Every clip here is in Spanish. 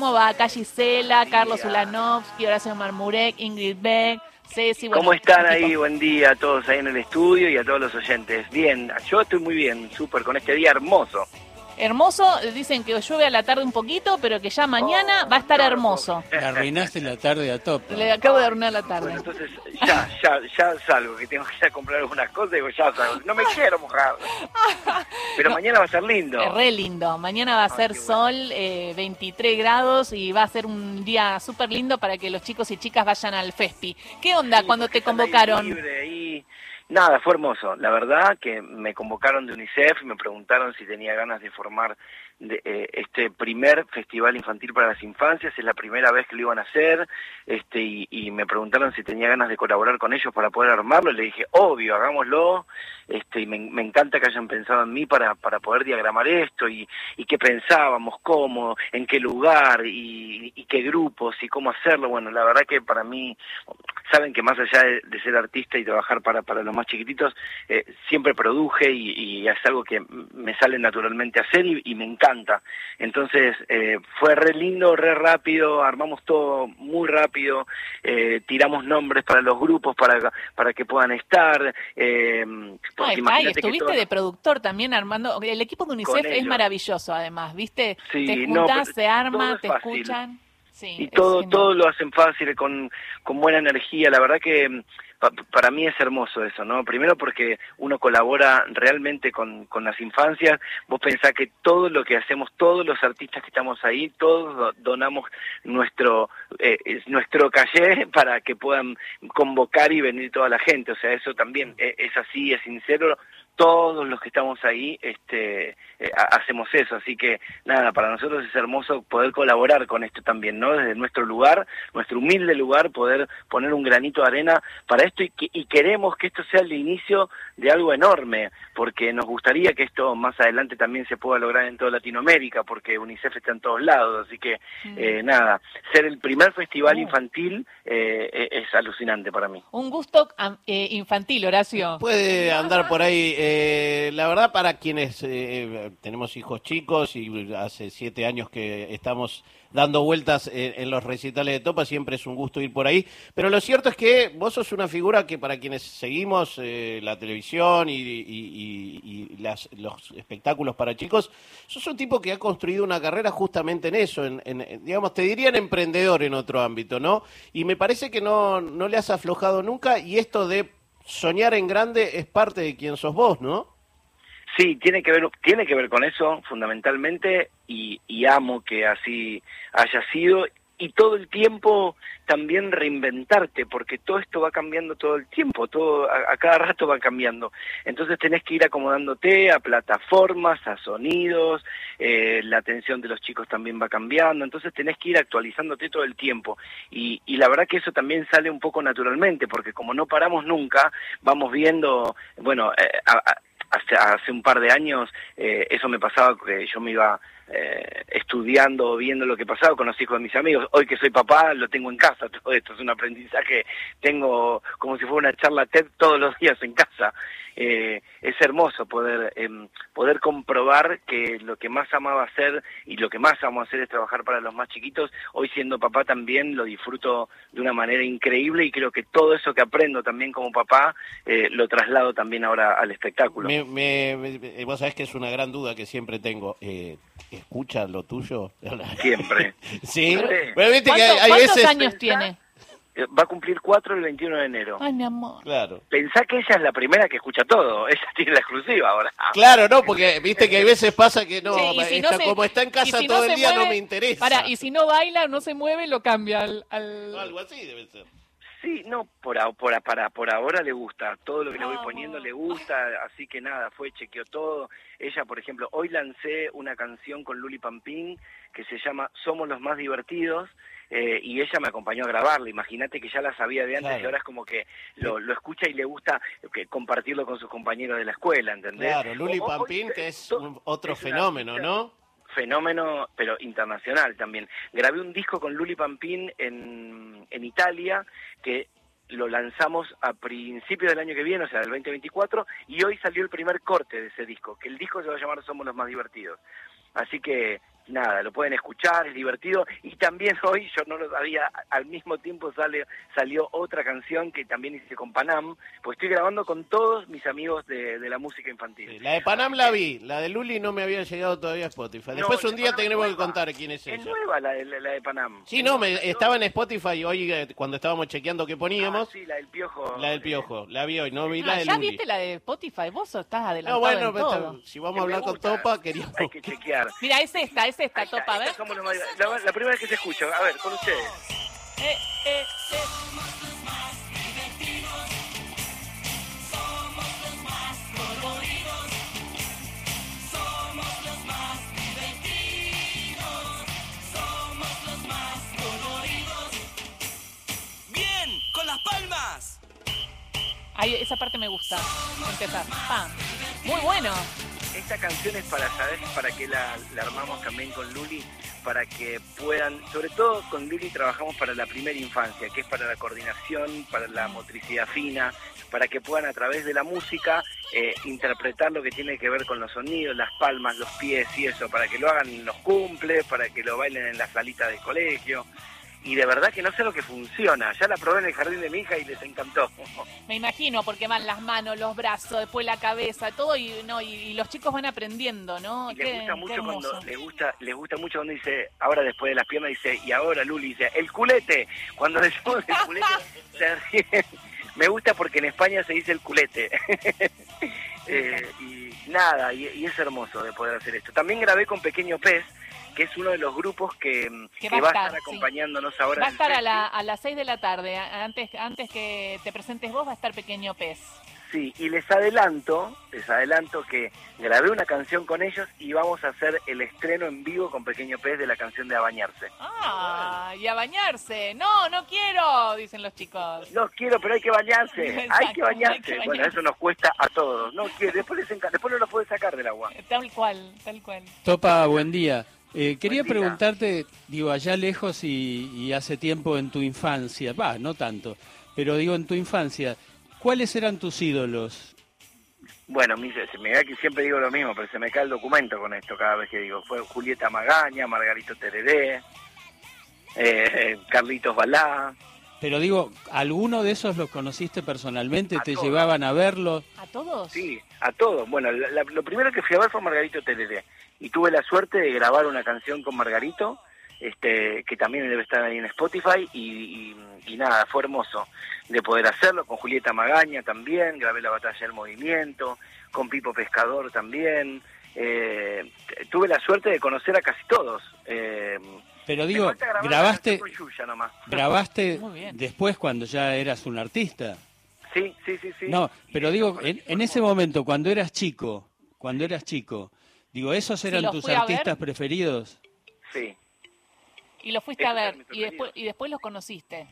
¿Cómo va? Acá Gisela, Carlos Ulanovsky, Horacio Marmurek, Ingrid Beck, Ceci. bueno, ¿Cómo están ahí? Buen día a todos ahí en el estudio y a todos los oyentes. Bien, yo estoy muy bien, súper, con este día hermoso. Hermoso, dicen que llueve a la tarde un poquito, pero que ya mañana Oh, va a estar no, hermoso. Le arruinaste la tarde a tope. Le acabo de arruinar la tarde. Bueno, entonces ya, ya, ya salgo, que tengo que ir a comprar algunas cosas y digo, ya salgo. No me quiero mojar. Pero mañana va a ser lindo. Es re lindo. Mañana va a Ay, ser bueno. sol, eh, 23 grados y va a ser un día súper lindo para que los chicos y chicas vayan al FESPI. ¿Qué onda Sí, cuando te convocaron? libre ahí. Nada, fue hermoso. La verdad que me convocaron de UNICEF y me preguntaron si tenía ganas de formar de, eh, este primer festival infantil para las infancias. Es la primera vez que lo iban a hacer este, y, me preguntaron si tenía ganas de colaborar con ellos para poder armarlo. Y le dije, obvio, hagámoslo. Este, y me, me encanta que hayan pensado en mí para, para poder diagramar esto y, y qué pensábamos, cómo, en qué lugar y, y qué grupos y cómo hacerlo. Bueno, la verdad que para mí saben que más allá de, de ser artista y trabajar para, para los más chiquititos, eh, siempre produje y, y es algo que me sale naturalmente a hacer y, y me encanta. Entonces eh, fue re lindo, re rápido, armamos todo muy rápido, eh, tiramos nombres para los grupos para, para que puedan estar. Eh, Ay, que estuviste todo- de productor también armando. El equipo de UNICEF es maravilloso, además, ¿viste? Sí, te no, juntás, pero se arma, te fácil. escuchan. Sí, y todo todo lo hacen fácil con, con buena energía. La verdad que mm, pa- para mí es hermoso eso no primero porque uno colabora realmente con, con las infancias. Vos pensás que todo lo que hacemos todos los artistas que estamos ahí todos do- donamos nuestro eh, es nuestro calle para que puedan convocar y venir toda la gente. O sea eso también eh, es así es sincero todos los que estamos ahí este eh, ha- hacemos eso así que nada para nosotros es hermoso poder colaborar con esto también no desde nuestro lugar nuestro humilde lugar poder poner un granito de arena para esto y, que- y queremos que esto sea el inicio de algo enorme porque nos gustaría que esto más adelante también se pueda lograr en toda Latinoamérica porque UNICEF está en todos lados así que Mm. eh, nada ser el primer festival Oh. infantil eh, eh, es alucinante para mí Un gusto eh, infantil, Horacio. Puede andar por ahí. Eh, la verdad, para quienes eh, tenemos hijos chicos y hace siete años que estamos dando vueltas en, los recitales de Topa, siempre es un gusto ir por ahí. Pero lo cierto es que vos sos una figura que para quienes seguimos eh, la televisión y, las- los espectáculos para chicos, sos un tipo que ha construido una carrera justamente en eso, en- en, digamos, te dirían emprendedor en otro ámbito, ¿no? Y me parece que no, no le has aflojado nunca y esto de soñar en grande es parte de quien sos vos, ¿no? Sí, tiene que ver, tiene que ver con eso fundamentalmente y, y amo que así haya sido y todo el tiempo también reinventarte porque todo esto va cambiando todo el tiempo, todo a, a cada rato va cambiando. Entonces tenés que ir acomodándote a plataformas, a sonidos, eh, la atención de los chicos también va cambiando, entonces tenés que ir actualizándote todo el tiempo y, y la verdad que eso también sale un poco naturalmente porque como no paramos nunca, vamos viendo, bueno, eh, a- a- hace, hace un par de años eh, eso me pasaba que yo me iba eh, estudiando, viendo lo que pasaba con los hijos de mis amigos. Hoy que soy papá, lo tengo en casa, todo esto es un aprendizaje, tengo como si fuera una charla TED todos los días en casa. Eh, es hermoso poder em, poder comprobar que lo que más amaba hacer y lo que más amo hacer es trabajar para los más chiquitos. Hoy siendo papá también lo disfruto de una manera increíble y creo que todo eso que aprendo también como papá eh, lo traslado también ahora al espectáculo. Me- me- vos sabés que es una gran duda que siempre tengo. Eh, ¿Escucha lo tuyo? Siempre. sí. Pero viste que hay, ¿Cuánto- hay ¿Cuántos veces... años tiene? Eh, Va a cumplir cuatro el 21 de enero. Ay, mi amor. Claro. Pensá que ella es la primera que escucha todo. Ella tiene la exclusiva ahora. Claro, no, porque viste que hay veces pasa que no, Sí, está- se- como está en casa si todo el día no me interesa. Pará, y si no baila, no se mueve, lo cambia al... al- Algo así debe ser. Sí, no, por, a- por, a- para, por ahora le gusta. Todo lo que le voy Vamos. poniendo le gusta. Así que nada, fue, chequeó todo. Ella, por ejemplo, hoy lancé una canción con Luli Pampín que se llama Somos los más divertidos. eh, y ella me acompañó a grabarla. Imagínate que ya la sabía de antes Claro. y ahora es como que lo, lo escucha y le gusta que compartirlo con sus compañeros de la escuela, ¿entendés? Claro, Luli O- Pampín, hoy- que es un- otro es fenómeno, ¿no? Fenómeno, pero internacional también. Grabé un disco con Luli Pampín en, en Italia, que lo lanzamos a principios del año que viene, o sea, del 2024, y hoy salió el primer corte de ese disco, que el disco se va a llamar Somos los más divertidos. Así que nada, lo pueden escuchar, es divertido. Y también hoy, yo no lo sabía, al mismo tiempo sale, salió otra canción que también hice con Panam, pues estoy grabando con todos mis amigos de, de la música infantil. Sí, la de Panam la vi, la de Luli no me había llegado todavía a Spotify. Después No, un día tenemos es que contar quién es Es ella. nueva la de, la de Panam. Sí, no, me, estaba en Spotify hoy eh, cuando estábamos chequeando qué Ah, poníamos. sí, la del piojo. La del piojo, la vi hoy, no vi la Ah, de ya Luli. viste la de Spotify, vos estás adelantado No, bueno, en todo. si vamos a hablar con. Topa, queríamos... Hay que chequear. Mira, es esta, es esta, Ahí está, Topa, a ver. esta somos los más- la, la primera vez que se escucha, a ver, con ustedes. Eh, eh, eh. Bien, con las palmas. Ahí, esa parte me gusta. Empezar. Pam. Muy bueno. Esta canción es para, ¿sabes? Para que la, armamos también con Luli, para que puedan, sobre todo con Luli trabajamos para la primera infancia, que es para la coordinación, para la motricidad fina, para que puedan a través de la música eh, interpretar lo que tiene que ver con los sonidos, las palmas, los pies y eso, para que lo hagan en los cumples, para que lo bailen en la salita del colegio. Y de verdad que no sé lo que funciona. Ya la probé en el jardín de mi hija y les encantó. Me imagino, porque van las manos, los brazos, después la cabeza, todo, y no y, y los chicos van aprendiendo, ¿no? Y les Qué- gusta mucho cuando les gusta les gusta mucho cuando dice ahora después de las piernas dice y ahora Luli dice el culete cuando decimos el culete se ríen. me gusta porque en España se dice el culete Eh, y nada y, y es hermoso de poder hacer esto también grabé con Pequeño Pez que es uno de los grupos que, Que que va a va a estar, estar sí. acompañándonos ahora Va a estar a, la, a las 6 de la tarde, antes, antes que te presentes vos va a estar Pequeño Pez. Sí, y les adelanto, les adelanto que grabé una canción con ellos y vamos a hacer el estreno en vivo con Pequeño Pez de la canción de A Bañarse. Ah, y a bañarse. No, no quiero, dicen los chicos. Los quiero, pero hay que bañarse. hay que bañarse. hay que Bueno, eso nos cuesta a todos. No quiere, después les después no los puede sacar del agua. Tal cual, tal cual. Topa, buen día. Eh, quería preguntarte, digo, allá lejos y, y hace tiempo en tu infancia, va, no tanto, pero digo en tu infancia, ¿cuáles eran tus ídolos? Bueno, me, dice- se me da que siempre digo lo mismo, pero se me cae el documento con esto cada vez que digo. Fue Julieta Magaña, Margarito Tereré, eh, Carlitos Balá. Pero digo, ¿alguno de esos los conociste personalmente? A ¿Te todos. llevaban a verlos? ¿A todos? Sí, a todos. Bueno, la- la- lo primero que fui a ver fue Margarito Tereré. Y tuve la suerte de grabar una canción con Margarito, este, que también debe estar ahí en Spotify. Y, y- y nada, fue hermoso de poder hacerlo. Con Julieta Magaña también, grabé La Batalla del Movimiento, con Pipo Pescador también. Eh, tuve la suerte de conocer a casi todos. Eh, Pero digo, grabaste, grabaste Muy bien. después cuando ya eras un artista. Sí, sí, sí, sí. No, pero digo, en, en ese momento, cuando eras chico, cuando eras chico, digo, ¿esos eran tus artistas preferidos? Sí. Y los fuiste a ver eran y después, y después los conociste.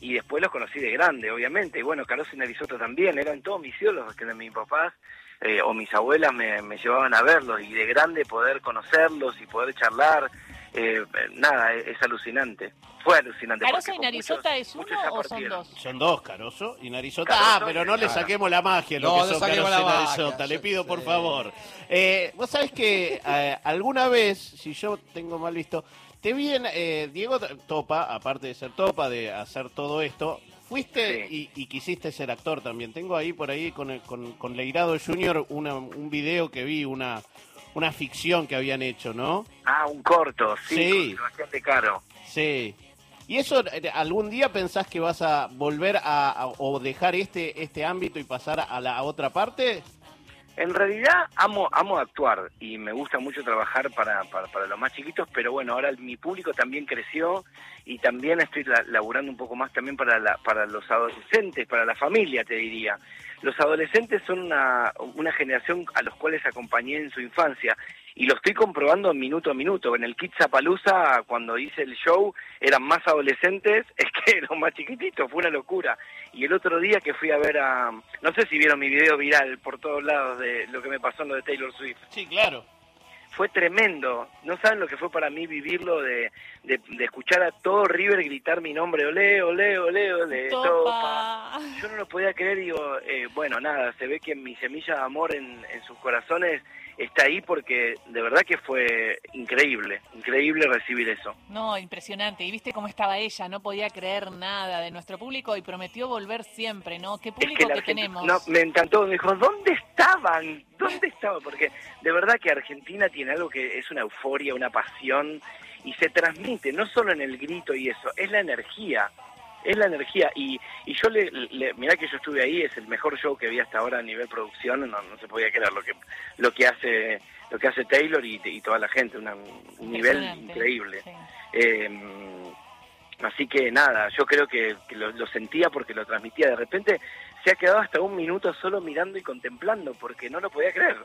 y después los conocí de grande, obviamente. Y bueno, Carlos y Narizotto también, eran todos mis ídolos, que de mis papás eh, o mis abuelas me, me llevaban a verlos y de grande poder conocerlos y poder charlar, eh, nada, es, es alucinante. Fue alucinante. ¿Caroso y Narizota muchos- es uno o son dos? Son dos, Caroso y Narizota. Caroso ah, pero no le saquemos la magia, lo No, que son Caroso y Narizota. Le pido, por sé. favor. Eh, Vos sabés que eh, alguna vez, si yo tengo mal visto, te vi en, eh, Diego Topa, aparte de ser Topa, de hacer todo esto, fuiste Sí. y, y quisiste ser actor también. Tengo ahí por ahí con, el- con, con Leirado Junior una- un video que vi, una, una ficción que habían hecho, ¿no? Ah, un corto, sí, de Caro. Sí. ¿Y eso eh, algún día pensás que vas a volver a, a- o dejar este este ámbito y pasar a la otra parte? En realidad amo amo actuar y me gusta mucho trabajar para, para, los más chiquitos, pero bueno, ahora mi público también creció y también estoy la- laburando un poco más también para, la, para los adolescentes, para la familia, te diría. Los adolescentes son una, una generación a los cuales acompañé en su infancia y lo estoy comprobando minuto a minuto. En el Kidzapalooza, cuando hice el show, eran más adolescentes es que los más chiquititos, fue una locura. Y el otro día que fui a ver a... No sé si vieron mi video viral por todos lados de lo que me pasó en lo de Taylor Swift. Sí, claro. Fue tremendo. No saben lo que fue para mí vivirlo de, de, de escuchar a todo River gritar mi nombre, ole, ole, ole, ole, topa. Topa. Yo no lo podía creer, digo, eh, bueno, nada, se ve que mi semilla de amor en, en sus corazones está ahí porque de verdad que fue increíble, increíble recibir eso. No, impresionante. Y viste cómo estaba ella, no podía creer nada de nuestro público y prometió volver siempre, ¿no? ¿Qué público que, tenemos? No, me encantó, me dijo, ¿dónde estaban? ¿Dónde estaban? Porque de verdad que Argentina tiene algo que es una euforia, una pasión y se transmite no solo en el grito y eso, es la energía es la energía. Y, y yo le, le mirá que yo estuve ahí es el mejor show que vi hasta ahora a nivel producción no, no se podía creer lo que lo que hace lo que hace Taylor y, y toda la gente un nivel increíble. eh, así que nada yo creo que, lo, lo, sentía porque lo transmitía. De repente se ha quedado hasta un minuto solo mirando y contemplando porque no lo podía creer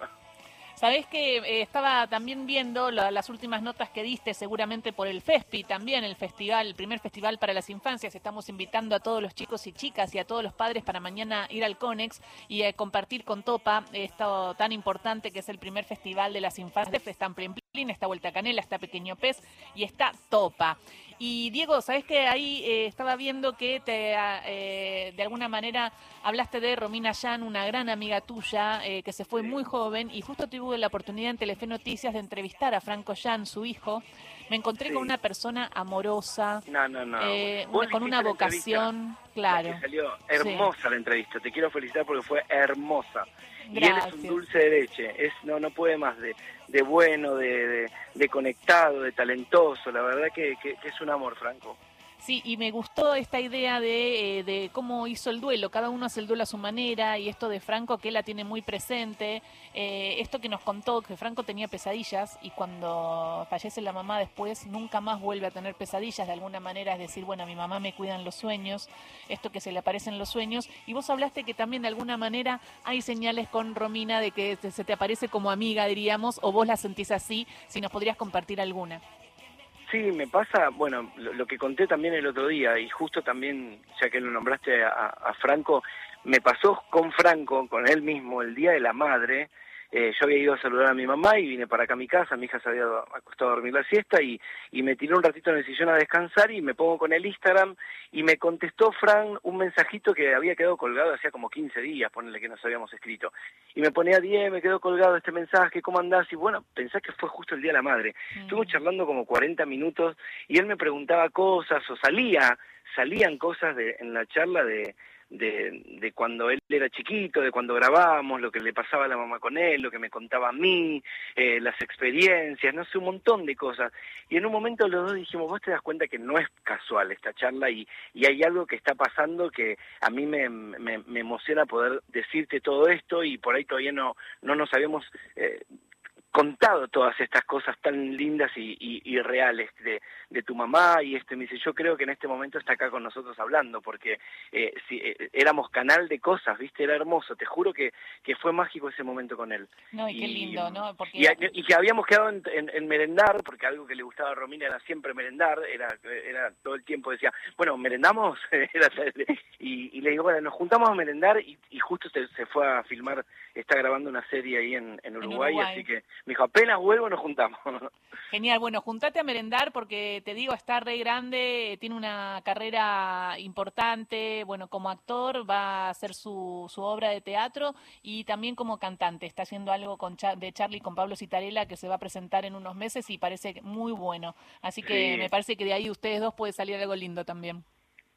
Sabés que eh, estaba también viendo las últimas notas que diste, seguramente por el FESPI, también el festival, el primer festival para las infancias. Estamos invitando a todos los chicos y chicas y a todos los padres para mañana ir al CONEX y eh, compartir con Topa esto tan importante que es el primer festival de las infancias. Está en Plin, está Vuelta Canela, está Pequeño Pez y está Topa. Y Diego, ¿sabes que ahí eh, estaba viendo que te, ah, eh, de alguna manera hablaste de Romina Yan, una gran amiga tuya, eh, que se fue muy joven y justo tuve la oportunidad en Telefe Noticias de entrevistar a Franco Yan, su hijo. Me encontré con una persona amorosa, con una vocación, claro. salió hermosa la entrevista, te quiero felicitar porque fue hermosa. Y él es un dulce de leche, es, no, no puede más de, de bueno, de, de, conectado, de talentoso, la verdad que, que, es un amor, Franco. Sí, y me gustó esta idea de, eh, de, cómo hizo el duelo. Cada uno hace el duelo a su manera y esto de Franco que la tiene muy presente. Eh, esto que nos contó que Franco tenía pesadillas y cuando fallece la mamá después nunca más vuelve a tener pesadillas. De alguna manera es decir, bueno, a mi mamá me cuidan los sueños, esto que se le aparecen los sueños. Y vos hablaste que también de alguna manera hay señales con Romina de que se te aparece como amiga, diríamos, o vos la sentís así, si nos podrías compartir alguna. Sí, me pasa, bueno, lo, que conté también el otro día, y justo también, ya que lo nombraste a Franco, me pasó con Franco, con él mismo, el Día de la Madre, eh, yo había ido a saludar a mi mamá y vine para acá a mi casa, mi hija se había acostado a dormir la siesta y, y me tiré un ratito en el sillón a descansar y me pongo con el Instagram y me contestó Fran un mensajito que había quedado colgado hacía como 15 días, ponerle que nos habíamos escrito. Y me ponía 10, me quedó colgado este mensaje, ¿cómo andás? Y bueno, pensé que fue justo el Día de la Madre. Mm. Charlando como 40 minutos y él me preguntaba cosas o salía, salían cosas de, en la charla de de, de cuando él era chiquito, de cuando grabábamos, lo que le pasaba a la mamá con él, lo que me contaba a mí, eh, las experiencias, no sé, un montón de cosas. Y en un momento los dos dijimos, vos te das cuenta que no es casual esta charla y, y hay algo que está pasando que a mí me, me, me emociona poder decirte todo esto y por ahí todavía no, no nos habíamos eh, contado todas estas cosas tan lindas y, y, reales de, de, tu mamá y este me dice yo creo que en este momento está acá con nosotros hablando porque eh, si, eh, éramos canal de cosas viste era hermoso te juro que, que fue mágico ese momento con él no y, qué lindo no porque... y, que habíamos quedado en, en, merendar porque algo que le gustaba a Romina era siempre merendar era era todo el tiempo decía bueno merendamos y, le digo bueno nos juntamos a merendar y, justo se, se, fue a filmar está grabando una serie ahí en, en Uruguay así que me dijo, apenas vuelvo nos juntamos. Genial, bueno, juntate a merendar porque te digo, está re grande, tiene una carrera importante, bueno, como actor va a hacer su, su obra de teatro y también como cantante. Está haciendo algo con de Charlie con Pablo Citarella que se va a presentar en unos meses y parece muy bueno. Así que me parece que de ahí ustedes dos puede salir algo lindo también.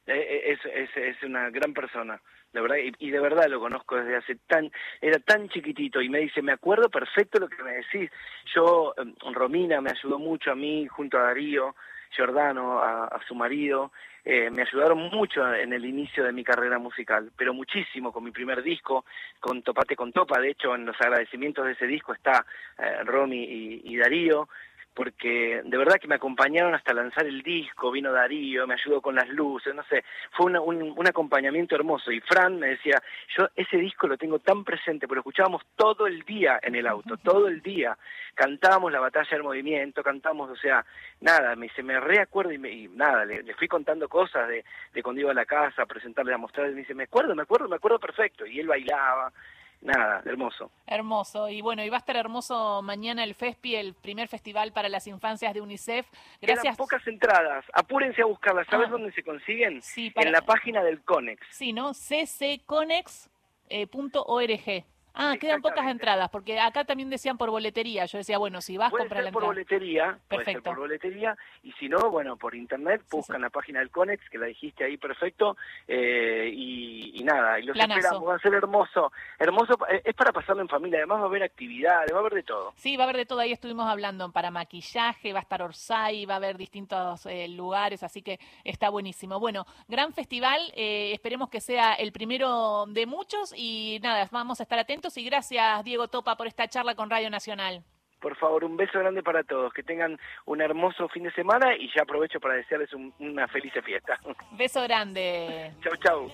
Eh, eh, es, es, es una gran persona de verdad, y, de verdad lo conozco desde hace tan, era tan chiquitito y me dice, me acuerdo perfecto lo que me decís. Yo, em, Romina me ayudó mucho a mí, junto a Darío, Giordano, a, su marido, eh, me ayudaron mucho en el inicio de mi carrera musical, pero muchísimo con mi primer disco, con Topate con Topa, de hecho en los agradecimientos de ese disco está eh, Romy y, y Darío, porque de verdad que me acompañaron hasta lanzar el disco, vino Darío, me ayudó con las luces, no sé, fue un, un, acompañamiento hermoso. Y Fran me decía, yo ese disco lo tengo tan presente, lo escuchábamos todo el día en el auto, todo el día. Cantábamos la batalla del movimiento, cantamos, o sea, nada, me dice, me reacuerdo y, me, y nada, le, le, fui contando cosas de, de cuando iba a la casa a presentarle, a mostrarle, y me dice, me acuerdo, me acuerdo, me acuerdo perfecto. Y él bailaba, nada, hermoso. Hermoso. Y bueno, y va a estar hermoso mañana el FESPI, el primer festival para las infancias de UNICEF. Gracias. Quedan pocas entradas. Apúrense a buscarlas. ¿Sabes ah. dónde se consiguen? Sí, En la página del CONEX. Sí, ¿no? ccconex.org. Eh, Ah, quedan pocas entradas, porque acá también decían por boletería. Yo decía, bueno, si vas, comprar la ser por entrada. boletería, puede ser Perfecto. por boletería, y si no, bueno, por internet, buscan sí. la página del Conex, que la dijiste ahí perfecto, eh, y, y nada, y los Planazo. esperamos, va a ser hermoso, hermoso, eh, es para pasarlo en familia, además va a haber actividades, va a haber de todo. Sí, va a haber de todo. Ahí estuvimos hablando para maquillaje, va a estar Orsay, va a haber distintos eh, lugares, así que está buenísimo. Bueno, gran festival, eh, esperemos que sea el primero de muchos y nada, vamos a estar atentos y gracias Diego Topa por esta charla con Radio Nacional. Por favor, un beso grande para todos, que tengan un hermoso fin de semana y ya aprovecho para desearles un- una feliz fiesta. Beso grande. chau, chau.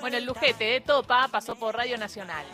Bueno, el lujete de Topa pasó por Radio Nacional.